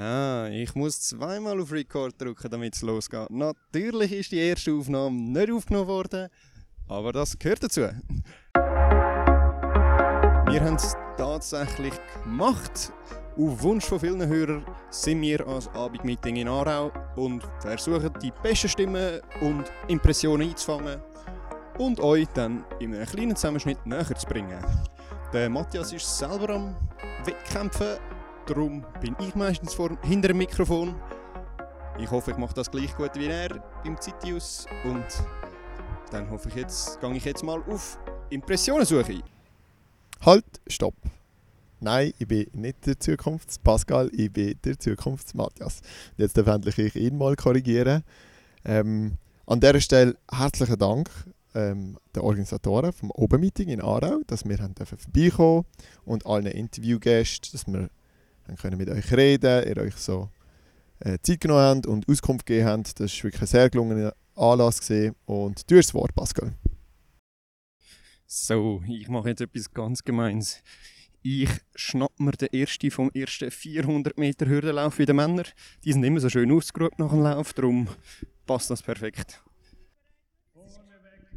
Ah, ich muss zweimal auf Record drücken, damit es losgeht. Natürlich ist die erste Aufnahme nicht aufgenommen worden, aber das gehört dazu. Wir haben es tatsächlich gemacht. Auf Wunsch von vielen Hörern sind wir als Abendmeeting in Aarau und versuchen die besten Stimmen und Impressionen einzufangen und euch dann in einem kleinen Zusammenschnitt näher zu bringen. Der Matthias ist selber am Wettkämpfen, darum bin ich meistens vor, hinter dem Mikrofon. Ich hoffe, ich mache das gleich gut wie er im Zitius und dann hoffe ich jetzt, gehe ich jetzt mal auf Impressionensuche. Halt, stopp. Nein, ich bin nicht der Zukunfts-Pascal, ich bin der Zukunfts-Matthias. Jetzt darf endlich ich ihn mal korrigieren. Ähm, an dieser Stelle herzlichen Dank ähm, den Organisatoren vom Open Meeting in Aarau, dass wir haben dürfen vorbeikommen und allen Interviewgästen, dass wir haben können mit euch reden, ihr euch so äh, Zeit genommen habt und Auskunft gegeben habt. Das war wirklich ein sehr gelungener Anlass gewesen. und du hast das Wort, Pascal. So, ich mache jetzt etwas ganz Gemeins. Ich schnapp mir den ersten vom ersten 400 Meter Hürdenlauf wie die Männer. Die sind immer so schön ausgeruht nach dem Lauf, darum passt das perfekt.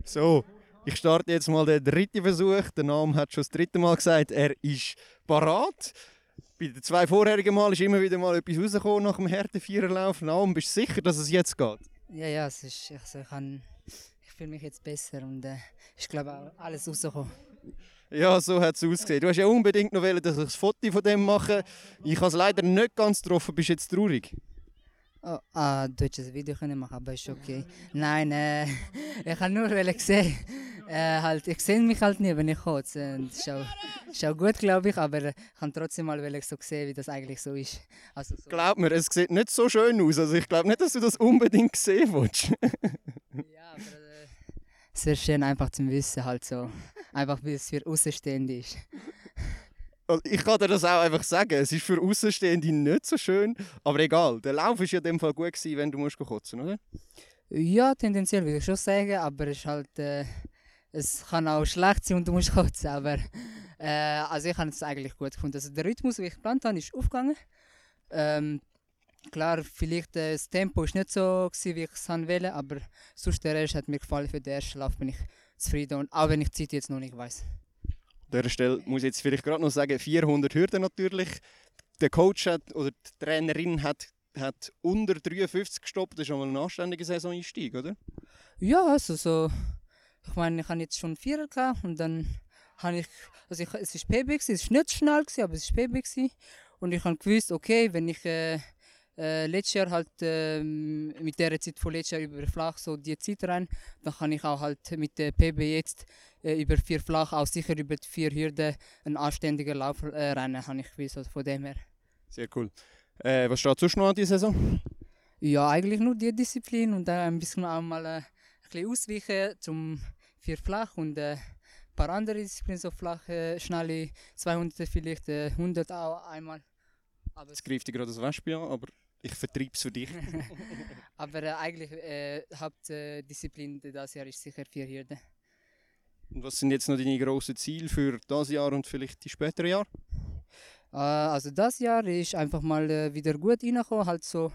So, ich starte jetzt mal den dritten Versuch. Der Name hat schon das dritte Mal gesagt, er ist parat. Bei den zwei vorherigen Mal ist immer wieder mal etwas rausgekommen nach dem harten Viererlauf. Naum, bist du sicher, dass es jetzt geht? Ja, ja, es ist, ich, kann, ich fühle mich jetzt besser und äh, ich glaube auch alles rausgekommen. Ja, so hat es ausgesehen. Du hast ja unbedingt noch wollen, dass ich ein Foto von dem mache. Ich habe es leider nicht ganz getroffen. Bist du jetzt traurig? Oh, ah, du hättest ein Video können machen, aber ist okay. Nein, äh, ich habe nur gesehen, äh, halt, ich sehe mich halt nie, wenn ich kotze. Und ist auch, gut, glaube ich, aber ich kann trotzdem mal so sehen, wie das eigentlich so ist. Also, so Glaub mir, es sieht nicht so schön aus. Also ich glaube nicht, dass du das unbedingt sehen willst. ja, aber äh, es wäre schön einfach zum Wissen, halt so. Einfach, wie es für Außenstehende ist. Ich kann dir das auch einfach sagen. Es ist für Außenstehende nicht so schön, aber egal. Der Lauf ist ja in dem Fall gut gewesen, wenn du musst kotzen, oder? Ja, tendenziell würde ich schon sagen, aber es ist halt, äh, es kann auch schlecht sein und du musst kotzen. Aber äh, also ich habe es eigentlich gut gefunden. Also der Rhythmus, den ich geplant habe, ist aufgegangen. Ähm, klar, vielleicht äh, das Tempo ist nicht so gewesen, wie ich es wollte, aber sonst der Rest hat mir gefallen. Für den ersten Lauf bin ich zufrieden, und auch wenn ich die Zeit jetzt noch nicht weiß. An dieser Stelle muss ich jetzt vielleicht gerade noch sagen, 400 Hürden natürlich. Der Coach hat, oder die Trainerin hat, hat unter 53 gestoppt. Das ist schon mal ein anständiger Saisoneinstieg, oder? Ja, also so. Ich meine, ich habe jetzt schon Vierer gehabt und dann habe ich, also ich, es war PB, gewesen, es war nicht schnell, gewesen, aber es war PB. Gewesen. Und ich habe gewusst, okay, wenn ich äh, äh, letztes Jahr halt äh, mit der Zeit von letztes Jahr über Flach so die Zeit rein, dann kann ich auch halt mit der PB jetzt äh, über vier Flach auch sicher über die vier Hürden einen anständigen Lauf äh, rennen, habe ich gewusst, also von dem her. Sehr cool. Äh, was steht sonst noch an dieser Saison? Ja, eigentlich nur die Disziplin und dann ein bisschen auch mal äh, bisschen ausweichen zum vier Flach und äh, ein paar andere Disziplinen, so flache, schnelle 200 vielleicht, 100 auch einmal. Aber es greift dir gerade das Wespe an, aber ich vertreibe es für dich. Aber äh, eigentlich äh, Hauptdisziplin äh, dieses Jahr ist sicher vier Hürden. Und was sind jetzt noch deine grossen Ziele für das Jahr und vielleicht die späteren Jahre? Äh, also das Jahr ist einfach mal äh, wieder gut reingekommen, halt so, äh,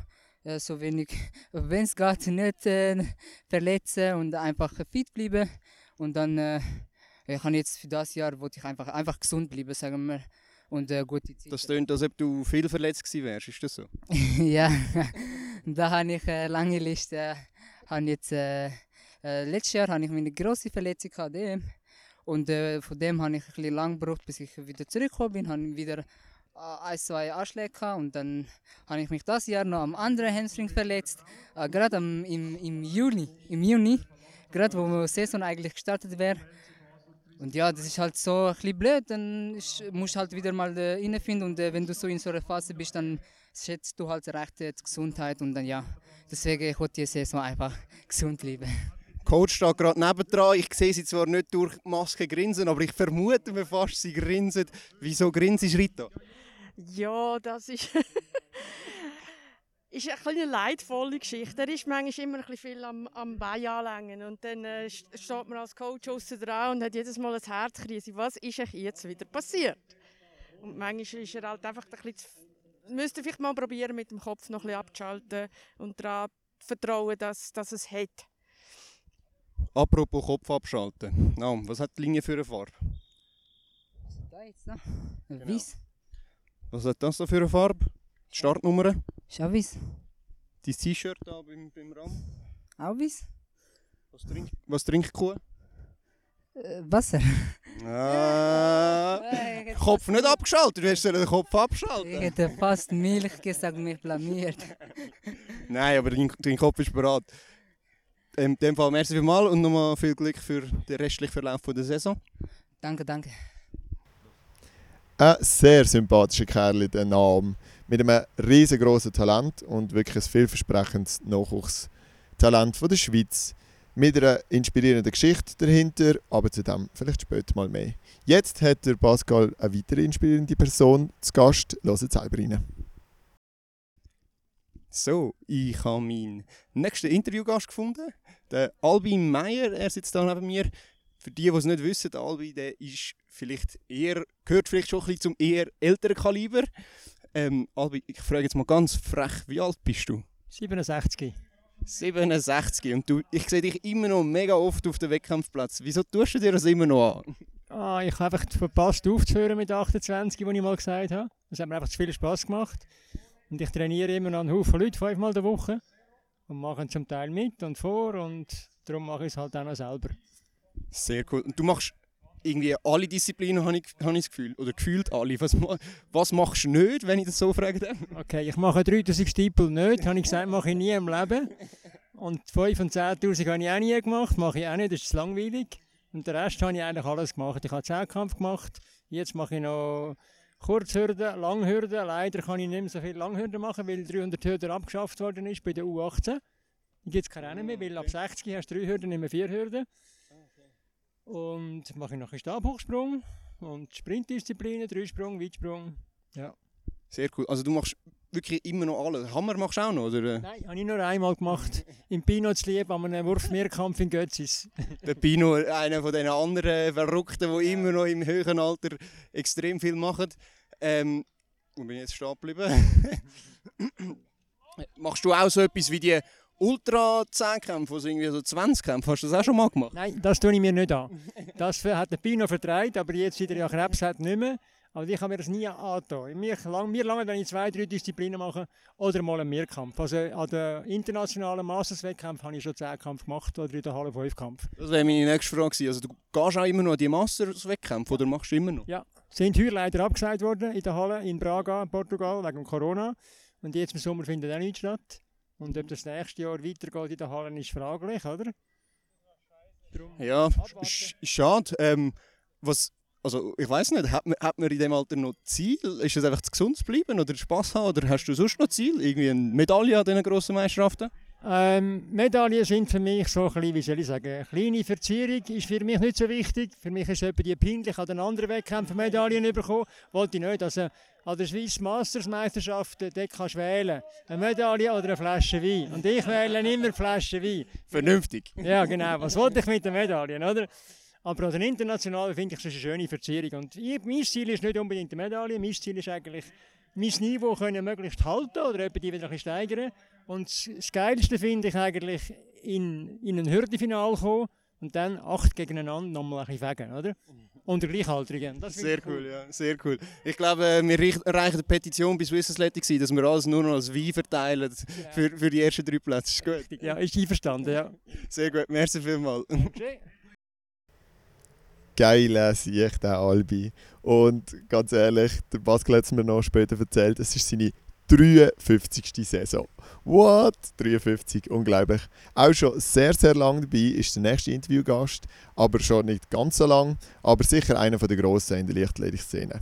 so wenig, wenn es geht, nicht äh, verletzen und einfach fit bleiben. Und dann, äh, ich jetzt für das Jahr, wollte ich einfach, einfach gesund bleiben, sagen wir und äh, gute Zeit. Das klingt, als ob du viel verletzt gewesen wärst, ist das so? ja, da habe ich eine lange Liste. Habe jetzt, äh, äh, letztes Jahr hatte ich meine grosse Verletzung gehabt, und äh, von dem habe ich ein bisschen lang gebraucht, bis ich wieder zurückgekommen bin. Habe wieder äh, ein, zwei gehabt und dann habe ich mich das Jahr noch am anderen Hamstring verletzt, äh, gerade im, im Juni, im Juni, gerade wo die Saison eigentlich gestartet wäre. Und ja, das ist halt so ein bisschen blöd, dann musst du halt wieder mal reinfinden und äh, wenn du so in so einer Phase bist, dann schätzt du halt recht äh, die Gesundheit und dann ja, deswegen ich wollte die Saison einfach gesund bleiben. Coach steht gerade nebendran, ich sehe sie zwar nicht durch die Maske grinsen, aber ich vermute mir fast, sie grinsen. Wieso grinst Rita? Ja, das ist... ist eine leidvolle Geschichte. Er ist manchmal immer ein viel am, am Bein anlängen und dann äh, steht man als Coach außen dran und hat jedes Mal ein Herzkrise. Was ist euch jetzt wieder passiert? Und manchmal ist er halt einfach ein bisschen müsst ihr vielleicht mal probieren, mit dem Kopf noch ein bisschen abzuschalten und daran vertrauen, dass, dass es hat. Apropos Kopf abschalten. Na, was hat die Linie für eine Farbe? Da jetzt noch. Genau. Weiß. Was hat das da für eine Farbe? Die Startnummer? Ist auch weiß. Dein T-Shirt da beim, beim Rahmen? Auch weiß. Was trinkt, was trinkt Kuh? Äh, Wasser. Ah, ich Kopf nicht abgeschaltet, du hast den Kopf Ich abschalten. hätte fast Milch gesagt, mich blamiert. Nein, aber dein, dein Kopf ist bereit. In dem Fall merci vielmals und nochmal viel Glück für den restlichen Verlauf der Saison. Danke, danke. Ein sehr sympathischer Kerl, der Name. Mit einem riesengroßen Talent und wirklich ein vielversprechendes Nachwuchstalent von der Schweiz. Mit einer inspirierenden Geschichte dahinter, aber zu dem vielleicht später mal mehr. Jetzt hat der Pascal eine weitere inspirierende Person zu Gast. Hört selber rein. So, ich habe meinen nächsten Interviewgast gefunden. Der Albin Meyer, er sitzt da neben mir. Für die, die es nicht wissen, der Albin der ist vielleicht eher, gehört vielleicht schon ein bisschen zum eher älteren Kaliber. Ähm, Albin, ich frage jetzt mal ganz frech, wie alt bist du? 67. 67 und du, ich sehe dich immer noch mega oft auf dem Wettkampfplatz. Wieso tust du dir das immer noch an? Ah, ich habe einfach verpasst aufzuhören mit 28, wie ich mal gesagt habe. Es hat mir einfach zu viel Spass gemacht. Und ich trainiere immer noch einen Haufen Leute, fünfmal der Woche. Und mache zum Teil mit und vor und darum mache ich es halt auch noch selber. Sehr cool. Und du machst irgendwie alle Disziplinen, habe ich, habe ich das Gefühl. Oder gefühlt alle. Was, was machst du nicht, wenn ich das so fragen darf? Okay, ich mache 3000 Stiepel nicht, habe ich gesagt, mache ich nie im Leben. Und 5 und 10'000 habe ich auch nie gemacht, mache ich auch nicht, das ist langweilig. Und den Rest habe ich eigentlich alles gemacht. Ich habe Zehnkampf gemacht, jetzt mache ich noch Kurzhürden, Langhürden. Leider kann ich nicht mehr so viel Langhürden machen, weil 300 Hürden abgeschafft worden ist bei der U18. Da gibt es keine mehr, weil ab 60 hast du 3 Hürden, nicht mehr 4 Hürden. Und mache ich noch einen Stabhochsprung und Sprintdisziplinen, Dreisprung, Weitsprung. Sehr cool. Also du machst wirklich immer noch alles. Hammer machst du auch noch, oder? Nein, habe ich nur einmal gemacht. Im Pino zu lieb, an einem Wurfmehrkampf in Götzis. Der Pino, einer von den anderen Verrückten, die immer noch im höheren Alter extrem viel machen. Ähm, wo bin jetzt stehen geblieben? Machst du auch so etwas wie die Ultra-10-Kämpfe, also irgendwie so 20-Kämpfe? Hast du das auch schon mal gemacht? Nein, das tue ich mir nicht an. Das hat der Pino vertreibt, aber jetzt wieder ja Krebs hat nicht mehr. Aber ich habe mir das nie angetan. Mir, lang, mir lange, wenn ich zwei, drei Disziplinen mache oder mal einen Mehrkampf. Also an den internationalen Masters-Wettkämpfen habe ich schon 10 Kampf gemacht oder in der Halle 5 Kampf. Das wäre meine nächste Frage gewesen. Also du gehst auch immer noch an die Masters-Wettkämpfe oder machst du immer noch? Sind heuer leider abgesagt worden in der Halle in Braga, Portugal, wegen Corona. Und jetzt im Sommer findet auch nichts statt. Und ob das nächste Jahr weitergeht in der Halle, ist fraglich, oder? Ja, sch schade. Ähm, was, also ich weiß nicht, hat man, hat man in dem Alter noch Ziel? Ist es einfach zu gesund zu bleiben oder Spaß haben? Oder hast du sonst noch Ziel? Irgendwie eine Medaille an diesen grossen Meisterschaften? Ähm, Medaillen sind für mich so ein bisschen, wie soll ich sagen, eine kleine Verzierung ist für mich nicht so wichtig. Für mich ist etwa die peinlich an den anderen Wettkämpfen Medaillen bekommen. Wollte ich nicht. Also an der Swiss Masters Meisterschaft, dort kannst du wählen. Eine Medaille oder eine Flasche Wein. Und ich wähle immer Flasche Wein. Vernünftig. Ja, genau. Was wollte ich mit den Medaillen, oder? Aber an den internationalen finde ich es eine schöne Verzierung. Und ich, mein Ziel ist nicht unbedingt die Medaille. Mein Ziel ist eigentlich, mein Niveau können möglichst halten oder etwa die wieder ein bisschen steigern. Und das- Geilste finde ich eigentlich, in, in ein Hürdenfinal kommen und dann acht gegeneinander nochmal ein bisschen fegen, oder? Unter Gleichaltrigen. Das Sehr ich cool, ja, sehr cool. Ich glaube, äh, wir reich- erreichen eine Petition bei Swiss Athletics, dass wir alles nur noch als Wein verteilen Genau. für, für die ersten drei Plätze. Ist gut. Ja, ist einverstanden, ja. Sehr gut, merci vielmals. Okay. Geil sehe ich den Albi. Und ganz ehrlich, der Pascal hat es mir noch später erzählt, es ist seine 53. Saison. What? 53, unglaublich. Auch schon sehr, sehr lang dabei ist der nächste Interviewgast, aber schon nicht ganz so lang, aber sicher einer der Grossen in der Leichtathletik-Szene.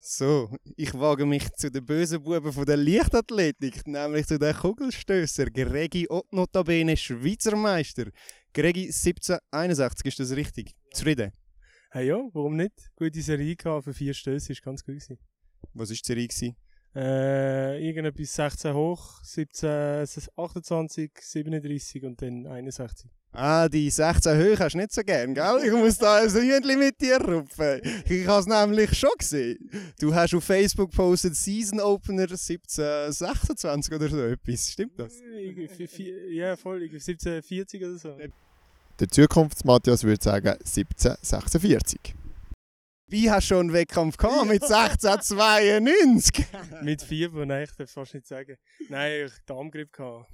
So, ich wage mich zu den bösen Buben von der Leichtathletik, nämlich zu den Kugelstößer. Gregi Ott notabene Schweizer Meister. Gregi 1761, ist das richtig? Zufrieden? Hey ja, warum nicht? Gute Serie gehabt für vier Stöße, ist ganz gut gewesen. Was war die Serie? gewesen? Äh, irgendetwas 16 hoch, 17, 28, 37 und dann 61. Ah, die 16 hoch hast du nicht so gern, gell? Ich muss da ein Ründchen mit dir rufen. Ich habe es nämlich schon gesehen. Du hast auf Facebook gepostet Season Opener 17, 26 oder so etwas. Stimmt das? Ja, voll. 17, 40 oder so. Der Zukunfts-Matthias würde sagen 17, 46 ich habe schon einen Wettkampf gehabt mit 1692. mit 4, nein, ich darf fast nicht sagen. Nein, ich hatte Darmgrip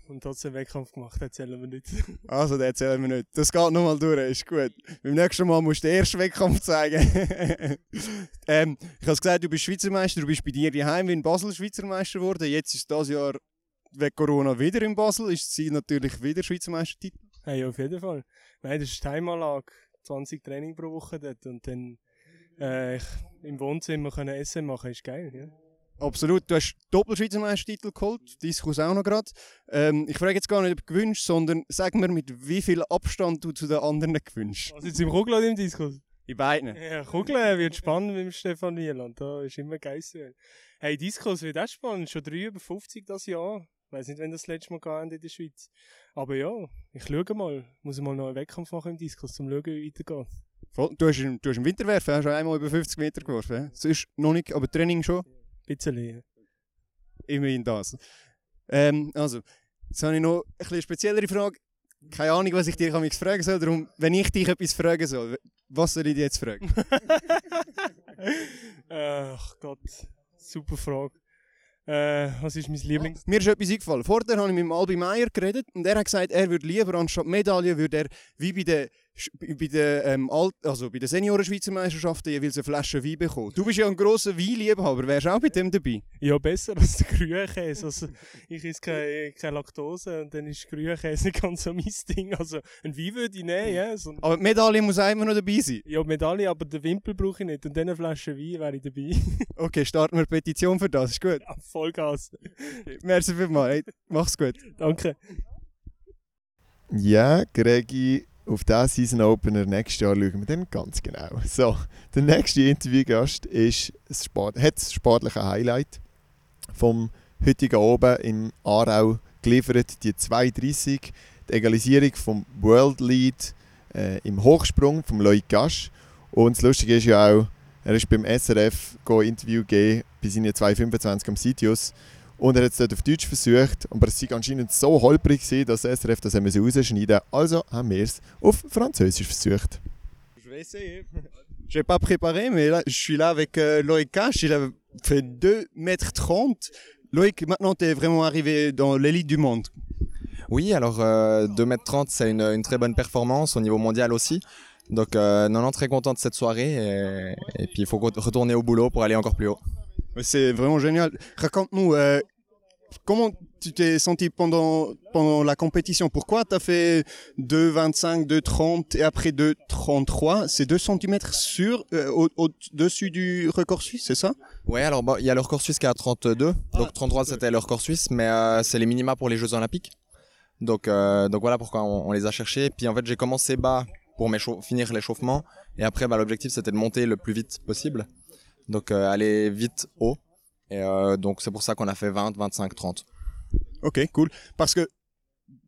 und trotzdem einen Wettkampf gemacht, das erzählen wir nicht. also, das erzählen wir nicht. Das geht nochmal durch, ist gut. Beim nächsten Mal musst du den ersten Wettkampf zeigen. ähm, ich habe gesagt, du bist Schweizermeister, du bist bei dir daheim in Basel Schweizermeister geworden. Jetzt ist das Jahr wegen Corona wieder in Basel, ist sie natürlich wieder Schweizermeistertitel? Hey, auf jeden Fall. Nein, das ist die Heimanlage. 20 Training pro Woche dort und dann äh, ich im Wohnzimmer können Essen machen, ist geil. Ja? Absolut, du hast Doppel-Schweizer Meistertitel geholt, Diskus auch noch gerade. Ähm, ich frage jetzt gar nicht, ob du gewünscht, sondern sag mir, mit wie viel Abstand du zu den anderen gewünscht. Was jetzt im Kugel oder im Diskus? In beiden. Ja, Kugel wird spannend mit dem Stefan Wieland. Da ist immer geil. Hey, Diskus wird auch spannend. Schon 3 über 50 das Jahr. Ich weiß nicht, wenn das, letzte Mal gegangen in der Schweiz. Aber ja, ich schaue mal. Muss mal noch einen Wettkampf machen im Diskus, um zu schauen, wie weitergeht. Voll. Du, hast, im- du hast im Winterwerfen hast du einmal über 50 Meter geworfen. hä? Sonst noch nicht, aber Training schon. Bisschen. ja. Immerhin das. Ähm, also, jetzt habe ich noch ein bisschen speziellere Frage. Keine Ahnung, was ich dir kann fragen soll. Darum, wenn ich dich etwas fragen soll, was soll ich dich jetzt fragen? Ach Gott, super Frage. Äh, was ist mein Lieblings... Mir ist etwas eingefallen. Vorher habe ich mit dem Albi Meier geredet und er hat gesagt, er würde lieber anstatt Medaille, würde er wie bei den, bei den, ähm, Alt also bei den Senioren-Schweizer Meisterschaften jeweils eine Flasche Wein bekommen. Du bist ja ein grosser Weinliebhaber, wärst du auch bei dem dabei? Ja, besser als der Grünekäse. Also, ich esse keine, keine Laktose und dann ist Grünekäse nicht ganz so mein Ding. Also, ein Wein würde ich nehmen, ja. So, Aber die Medaille muss auch immer noch dabei sein. ja, Medaille, aber den Wimpel brauche ich nicht. Und dann eine Flasche Wein wäre ich dabei. Okay, starten wir eine Petition für das, ist gut. Ja, Vollgas. Merci vielmals, hey, mach's gut. Danke. Ja, Gregi, auf diesen Season Opener nächstes Jahr schauen wir dann ganz genau. So, der nächste Interviewgast ist Sport, hat das sportliche Highlight vom heutigen Oben in Aarau geliefert, die 2.30, die Egalisierung vom World Lead äh, im Hochsprung vom Loic Gasch. Und das Lustige ist ja auch, er ist beim SRF go Interview gegeben bei seinen 2.25 am Sitius. Und er hat es dort auf Deutsch versucht, aber es war anscheinend so holprig, gewesen, dass das SRF das haben müssen rausschneiden musste. Also haben wir es auf Französisch versucht. Je vais essayer. Je n'ai pas préparé, mais là, je suis là avec euh, Loïc Cash. Il a fait 2 mètres 30. Loïc, maintenant, tu es vraiment arrivé dans l'élite du monde. Oui, alors euh, 2m30, c'est une, une très bonne performance au niveau mondial aussi. Donc euh, non, non, très content de cette soirée et, et puis il faut re- retourner au boulot pour aller encore plus haut. C'est vraiment génial. Raconte-nous, euh, comment tu t'es senti pendant, pendant la compétition? Pourquoi tu as fait 2,25, 2,30 et après 2,33 C'est 2 cm sur, euh, au- au-dessus du record suisse, c'est ça? Ouais, alors bon, il y a le record suisse qui est à 32, donc 33 c'était le record suisse, mais euh, c'est les minima pour les Jeux Olympiques. Donc, donc voilà pourquoi on, on les a cherchés. Puis en fait j'ai commencé bas pour finir l'échauffement et après bah, l'objectif c'était de monter le plus vite possible. Donc euh, aller vite haut. Et euh, donc c'est pour ça qu'on a fait 20, 25, 30. Ok, cool. Parce que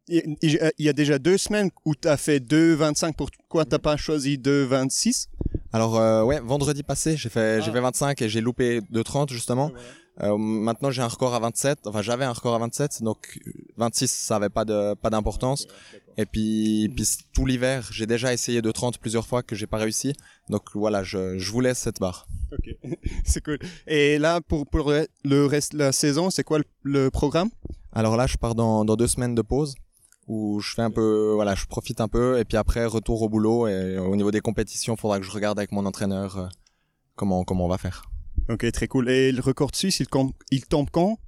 il y a déjà deux semaines où tu as fait 2,25. Pourquoi tu n'as pas choisi 2,26 Alors euh, ouais, vendredi passé, j'ai fait j'ai Ah. fait 25 et j'ai loupé de 30 justement. Euh, maintenant j'ai un record à 27, enfin j'avais un record à 27, donc euh, 26 ça avait pas de pas d'importance. Et puis puis tout l'hiver, j'ai déjà essayé de 30 plusieurs fois que j'ai pas réussi. Donc voilà, je je vous laisse cette barre. Ok, c'est cool. Et là, pour, pour le- reste de la saison, c'est quoi le, le programme? Alors là, je pars dans dans deux semaines de pause où je fais un peu voilà, je profite un peu et puis après retour au boulot et au niveau des compétitions, faudra que je regarde avec mon entraîneur euh, comment comment on va faire. Ok, très cool. Et le record suisse, il, com- il tombe quand?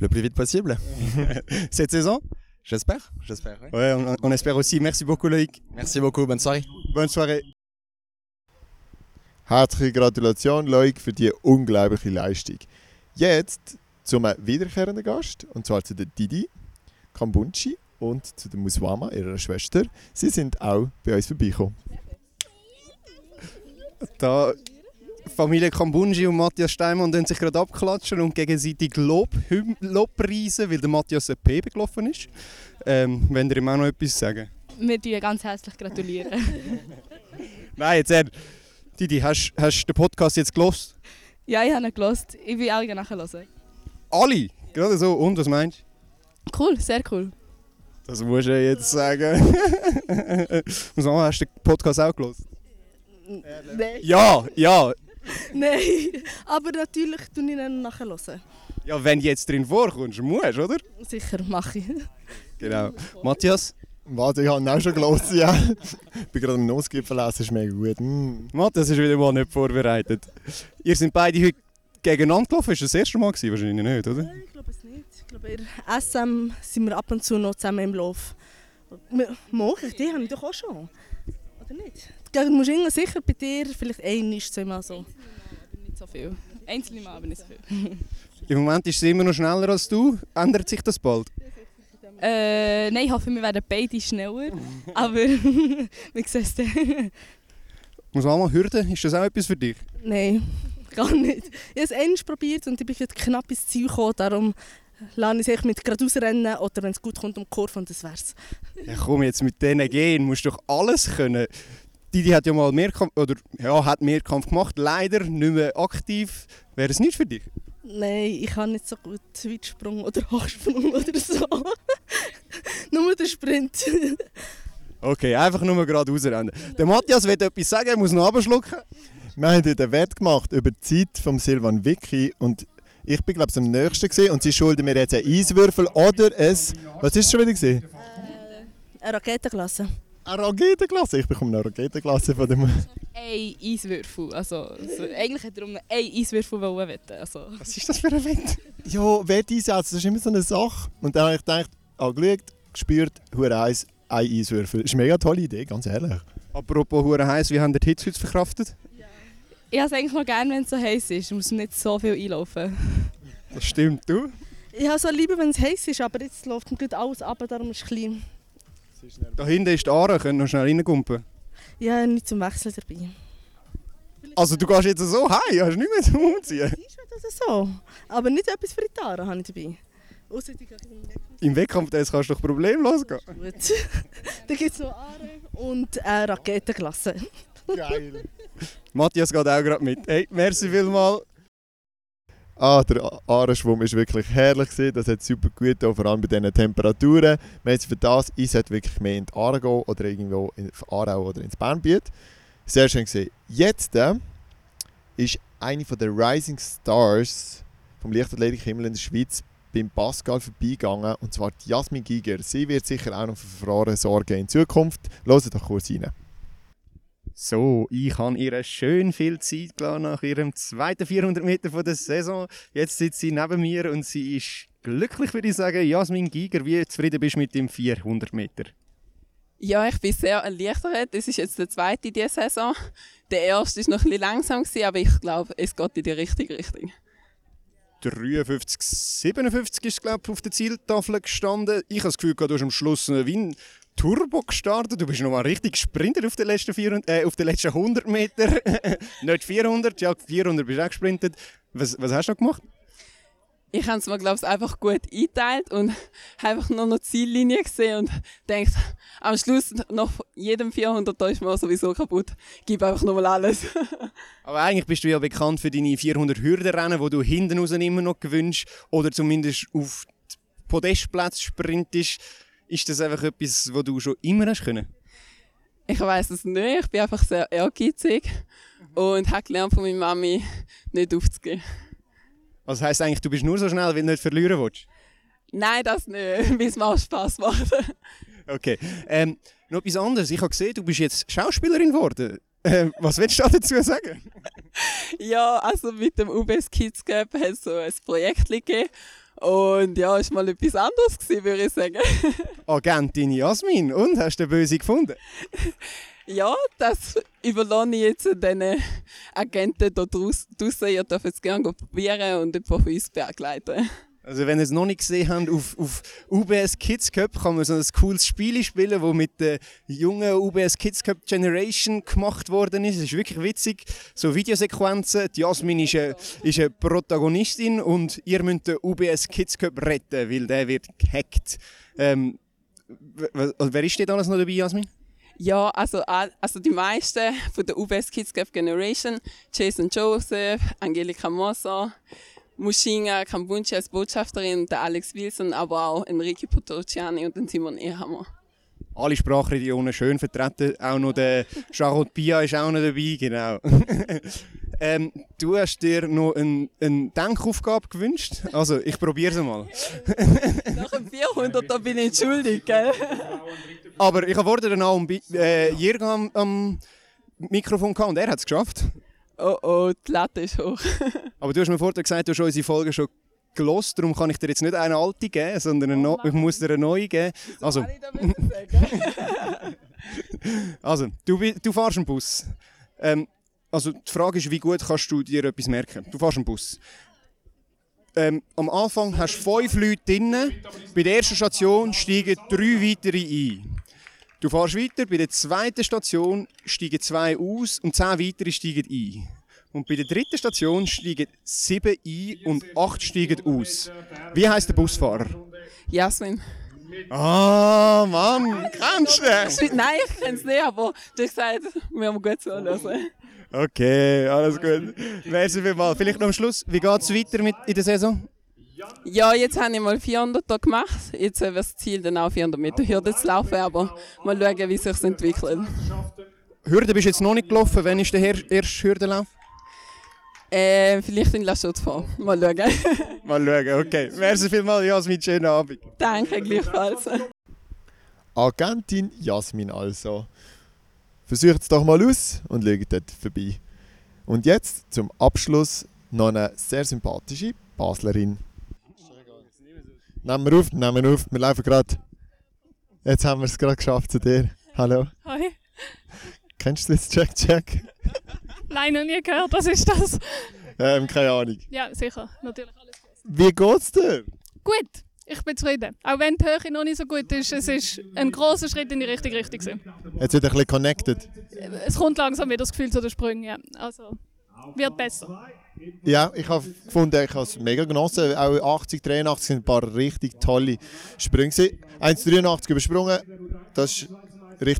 Le plus vite possible, Cette saison? J'espère, j'espère. ouais. Ouais, on, on espère aussi. Merci beaucoup, Loïc. Merci beaucoup, bonne soirée. Bonne soirée. Herzliche Gratulation, Loik, für die unglaubliche Leistung. Jetzt zum wiederkehrenden Gast, und zwar zu der Didi Kambunchi und zu der Muswama, ihrer Schwester. Sie sind auch bei uns vorbeigekommen. Da Familie Kambunji und Matthias Steinmann tun sich gerade abklatschen und gegenseitig Lob, Lobpreisen, weil der Matthias ein PB gelaufen ist. Ähm, wenn ihr ihm auch noch etwas sagen? wir dir ganz herzlich gratulieren. Nein, jetzt ehrlich. Didi, hast du den Podcast jetzt gelost? ja, ich habe ihn gelost. Ich will auch nachher hören. Alle? Gerade so. Und, was meinst du? Cool, sehr cool. Das musst du jetzt sagen. Muss man, hast du den Podcast auch gelost? Nein. Ja, ja. Nein, aber natürlich tue ich ihn nachher hören. Ja, wenn du jetzt drin vorkommst, musst oder? Sicher, mache ich. Genau. Matthias? Warte, ich habe ihn auch schon gelesen, ja. ich bin gerade am Nussgipfel lesen, ist mega gut. Mm. Matthias ist wieder mal nicht vorbereitet. Ihr seid beide heute gegeneinander gelaufen. Ist das das erste Mal gewesen? Wahrscheinlich nicht, oder? Ich glaube es nicht. Ich glaube, in SM sind wir ab und zu noch zusammen im Lauf. Morgen, die habe ich doch auch schon. Oder nicht? Du musst irgendwie sicher bei dir vielleicht einmal, zweimal so. Nicht so viel. Einzelne Mal, aber nicht so viel. Im Moment ist sie immer noch schneller als du. Ändert sich das bald? Äh, nein, ich hoffe, wir werden beide schneller. aber wir sehen es dann. Muss man mal Hürden? Ist das auch etwas für dich? Nein, gar nicht. Ich habe es einmal probiert und ich bin knapp ins Ziel gekommen. Darum lasse ich es mit geradeaus rennen oder wenn es gut kommt um die Kurve und das wär's. Ja, komm, jetzt mit denen gehen, musst du doch alles können. Didi hat ja mal Mehrkampf, oder ja, hat Mehrkampf gemacht, leider nicht mehr aktiv. Wäre es nicht für dich? Nein, ich kann nicht so gut Weitsprung oder Hochsprung oder so. nur der Sprint. okay, einfach nur gerade rausrennen. Der Matthias will etwas sagen, er muss noch abschlucken. Wir haben den Wert gemacht über die Zeit von Silvan Vicky und ich bin glaube ich am nächsten gesehen und sie schulden mir jetzt einen Eiswürfel oder es. Was ist schon wieder gesehen? Äh, eine Raketenglasse. Eine Raketenglasse? Ich bekomme eine Raketenglasse von dem. Ein Eiswürfel. Also, also eigentlich hätte er um einen Eiswürfel wetten also. Was ist das für ein Wett? Ja, Wett einsetzen, das ist immer so eine Sache. Und dann habe ich gedacht, angeschaut, gespürt, Hure Eis, ein Eiswürfel. Das ist eine mega tolle Idee, ganz ehrlich. Apropos Hure heiß, wie haben die Hitze heute verkraftet? Ich habe es eigentlich noch gerne, wenn es so heiß ist. Man muss nicht so viel einlaufen. Das stimmt, du? Ich habe es lieber, wenn es heiß ist, aber jetzt läuft mir alles ab, darum ist es klein. Da hinten ist die Aare, können noch schnell reingumpen. Ja, nicht zum Wechseln dabei. Also du gehst jetzt so heim, hast nicht mehr zum Umziehen? Das ist so. Aber nicht etwas für die Aare habe ich dabei. Ausser die Im Wettkampf das kannst du doch problemlos gehen. Gut. Dann gibt es noch Aare und eine Raketenglasse. Geil. Matthias geht auch gerade mit. Hey, merci vielmals. Ah, der Aarenschwumm war wirklich herrlich. Gewesen. Das hat super gut getan, vor allem bei diesen Temperaturen. Wir haben für das, ich sollte wirklich mehr in die gehen oder irgendwo in Aarau oder ins Bernbiet. Sehr schön gesehen. Jetzt äh, ist eine der Rising Stars vom Leichtathletik-Himmel in der Schweiz beim Pascal vorbeigegangen, und zwar die Jasmin Giger. Sie wird sicher auch noch für Verfahren sorgen in Zukunft. Hört doch kurz rein. So, ich habe ihr schön viel Zeit gelassen nach ihrem zweiten 400 Meter von der Saison. Jetzt sitzt sie neben mir und sie ist glücklich, würde ich sagen. Jasmin Giger, wie zufrieden bist du mit dem 400 Meter? Ja, ich bin sehr erleichtert. Das ist jetzt der zweite dieser Saison. Der erste war noch ein bisschen langsam, aber ich glaube, es geht in die richtige Richtung. 53, 57 ist glaube ich, auf der Zieltafel gestanden. Ich habe das Gefühl, du hast am Schluss wie ein Turbo gestartet. Du bist noch mal richtig gesprintet auf den letzten, 400, äh, auf den letzten 100 Meter. Nicht 400, ja 400 bist du auch gesprintet. Was, was hast du noch gemacht? Ich habe es mir glaube ich einfach gut eingeteilt und einfach nur noch die Ziellinie gesehen und denkt am Schluss nach jedem 400 da ist man sowieso kaputt. Gib einfach nochmal alles. Aber eigentlich bist du ja bekannt für deine 400 Hürdenrennen, wo du hinten raus immer noch gewünscht oder zumindest auf Podestplatz sprintest. Ist das einfach etwas, was du schon immer hast können? Ich weiß es nicht. Ich bin einfach sehr ehrgeizig und habe gelernt von meiner Mami, nicht aufzugeben. Was heisst eigentlich, du bist nur so schnell, weil du nicht verlieren willst? Nein, das nicht, weil es mir auch Spass macht. okay. Ähm, noch etwas anderes. Ich habe gesehen, du bist jetzt Schauspielerin geworden. Ähm, was willst du dazu sagen? ja, also mit dem UBS Kids Cup hat es so ein Projekt gegeben. Und ja, war mal etwas anderes, gewesen, würde ich sagen. Agentin Jasmin, und hast du den Böse gefunden? ja, das überlasse ich jetzt den Agenten da draußen. Ihr dürft es gerne probieren und etwas von uns begleiten. Also wenn ihr es noch nicht gesehen habt, auf, auf UBS Kids Cup kann man so ein cooles Spiel spielen, das mit der jungen UBS Kids Cup Generation gemacht worden ist. Es ist wirklich witzig. So Videosequenzen. Die Jasmin ist eine, ist eine Protagonistin und ihr müsst den UBS Kids Cup retten, weil der wird gehackt. Ähm, wer ist denn alles noch dabei, Jasmin? Ja, also, also die meisten von der UBS Kids Gap Generation, Jason Joseph, Angelika Moser, Mushinga Kambunchi als Botschafterin, der Alex Wilson, aber auch Enrique Potociani und den Simon Ehammer. Alle Sprachregionen schön vertreten. Auch noch der Charlotte Pia ist auch noch dabei, genau. ähm, du hast dir noch eine ein Denkaufgabe gewünscht. Also, ich probiere es mal. Nach dem 400 da bin ich entschuldigt, gell? Aber ich habe vorher dann auch einen äh, Jürgen am, am Mikrofon gehabt und er hat es geschafft. Oh oh, die Latte ist hoch. Aber du hast mir vorher gesagt, du hast unsere Folge schon gelost, darum kann ich dir jetzt nicht eine alte geben, sondern eine no ich muss dir eine neue geben. Also, also du, du fährst einen Bus. Ähm, also die Frage ist, wie gut kannst du dir etwas merken? Du fährst einen Bus. Ähm, am Anfang hast du fünf Leute drin. Bei der ersten Station steigen drei weitere ein. Du fährst weiter, bei der zweiten Station steigen zwei aus und zehn weitere steigen ein. Und bei der dritten Station steigen sieben ein und acht steigen aus. Wie heißt der Busfahrer? Jasmin. Ah, Mann, kennst du den? Nein, ich kenne es nicht, aber du hast gesagt, wir haben gut zuhören. Okay, alles gut. Merci vielmals. Vielleicht noch am Schluss, wie geht es weiter mit in der Saison? Ja, jetzt habe ich mal 400 da gemacht. Jetzt wäre das Ziel, dann auch 400 Meter Hürde zu laufen, aber mal schauen, wie sich es entwickelt. Hürde bist du jetzt noch nicht gelaufen. Wann ist der erste Hürdenlauf? Äh, vielleicht in La Chaux vor. Mal schauen. Mal schauen, okay. Merci vielmals, Jasmin. Schönen Abend. Danke, gleichfalls. Agentin Jasmin also. Versucht es doch mal aus und schaut dort vorbei. Und jetzt zum Abschluss noch eine sehr sympathische Baslerin. Nehmen wir auf, nehmen wir auf, wir laufen gerade. Jetzt haben wir es gerade geschafft zu dir. Hallo. Hi. Kennst du das Check Check? Nein, noch nie gehört. Was ist das? Ähm, keine Ahnung. Ja, sicher. Natürlich. Wie geht's dir? Gut. Ich bin zufrieden. Auch wenn die Höhe noch nicht so gut ist, es ist ein großer Schritt in die richtige Richtung. gewesen. Jetzt wird ein bisschen connected. Es kommt langsam wieder das Gefühl zu den Sprüngen. Ja. Also, wird besser. Ja, ich habe gefunden, ich habe es mega genossen. Auch 80, 83 sind ein paar richtig tolle Sprünge. gewesen. 1,83 übersprungen, das ist habe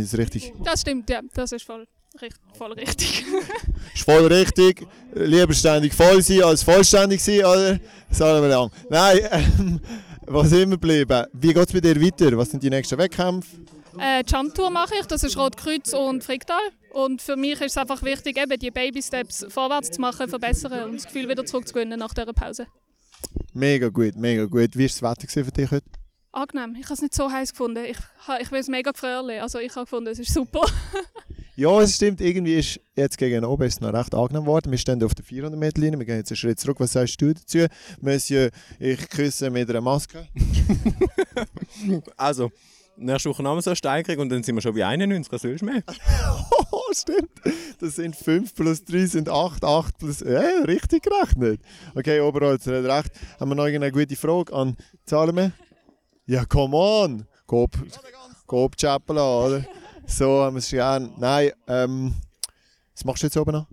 ich es richtig. Das stimmt, ja. Das ist voll, richt, voll richtig. Ist voll richtig. Lieber ständig voll sein als vollständig sein, oder? Sagen wir lang. Nein, ähm, was wir geblieben? Wie geht es bei dir weiter? Was sind die nächsten Wettkämpfe? äh, Jumptour mache ich, das ist Rotkreuz und Fricktal. Und für mich ist es einfach wichtig, eben die Baby-Steps vorwärts zu machen, verbessern und das Gefühl wieder zurückzugewinnen nach dieser Pause. Mega gut, mega gut. Wie war das Wetter für dich heute? Angenehm. Ich habe es nicht so heiß gefunden. Ich, ich will es mega gefrierlich. Also ich habe gefunden, es ist super. Ja, es stimmt. Irgendwie ist jetzt gegen oben ist es noch recht angenehm geworden. Wir stehen auf der 400 Meter Linie. Wir gehen jetzt einen Schritt zurück. Was sagst du dazu? Monsieur, ich küsse mit einer Maske. Also, nächste Woche haben wir so eine Steigerung und dann sind wir schon bei 91, was willst du mehr? oh, stimmt. Das sind 5 plus 3 sind 8, 8 plus... Äh, richtig gerechnet. Okay, Oberholz hat recht. Haben wir noch irgendeine gute Frage an Zahlen? Ja, come on. Coop, Coop Chapela, oder? So haben wir es gern. Nein, ähm... Was machst du jetzt oben noch?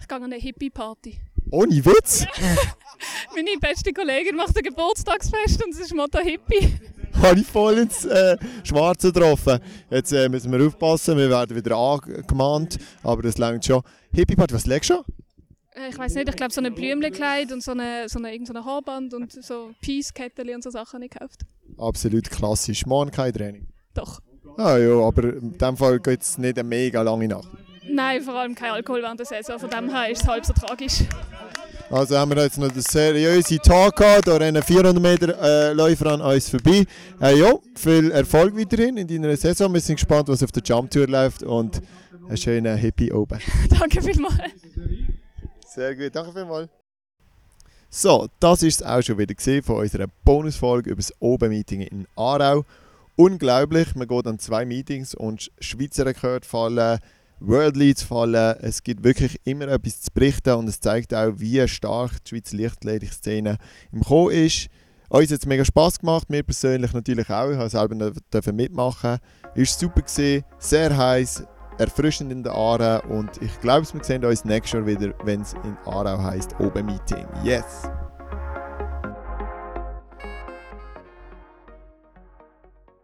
Ich gehe an eine Hippie-Party. Ohne Witz? Meine beste Kollegin macht ein Geburtstagsfest und es ist Motto Hippie. habe ich voll ins äh, Schwarze getroffen. Jetzt äh, müssen wir aufpassen, wir werden wieder angemahnt, aber das langt schon. Hippie Party, was legst du? Äh, Ich weiß nicht, ich glaube so ein Blümchenkleid und so eine, so eine, irgend so Haarband und so Peace-Kettchen und so Sachen ich gekauft. Absolut klassisch. Morgen kein Training. Doch. Ah ja, aber in dem Fall geht es nicht eine mega lange Nacht. Nein, vor allem kein Alkohol während der Saison, von dem her ist es halb so tragisch. Also haben wir jetzt noch den seriösen Tag gehabt, da rennen 400 Meter äh, Läufer an uns vorbei. Äh, ja, viel Erfolg weiterhin in deiner Saison. Wir sind gespannt, was auf der Jump Tour läuft und einen schönen Happy oben. Danke vielmals. Sehr gut, danke vielmals. So, das ist es auch schon wieder gesehen von unserer Bonusfolge über das Oben-Meeting in Aarau. Unglaublich, man geht an zwei Meetings und Schweizer Rekord fallen, World Leads fallen. Es gibt wirklich immer etwas zu berichten und es zeigt auch, wie stark die Schweizer Lichtledig-Szene im Kommen ist. Uns hat es mega Spass gemacht, mir persönlich natürlich auch. Ich durfte selber mitmachen. Ist super gesehen, sehr heiß, erfrischend in der Aare und ich glaube, wir sehen uns nächstes Jahr wieder, wenn es in Aarau heißt Oben Meeting. Yes!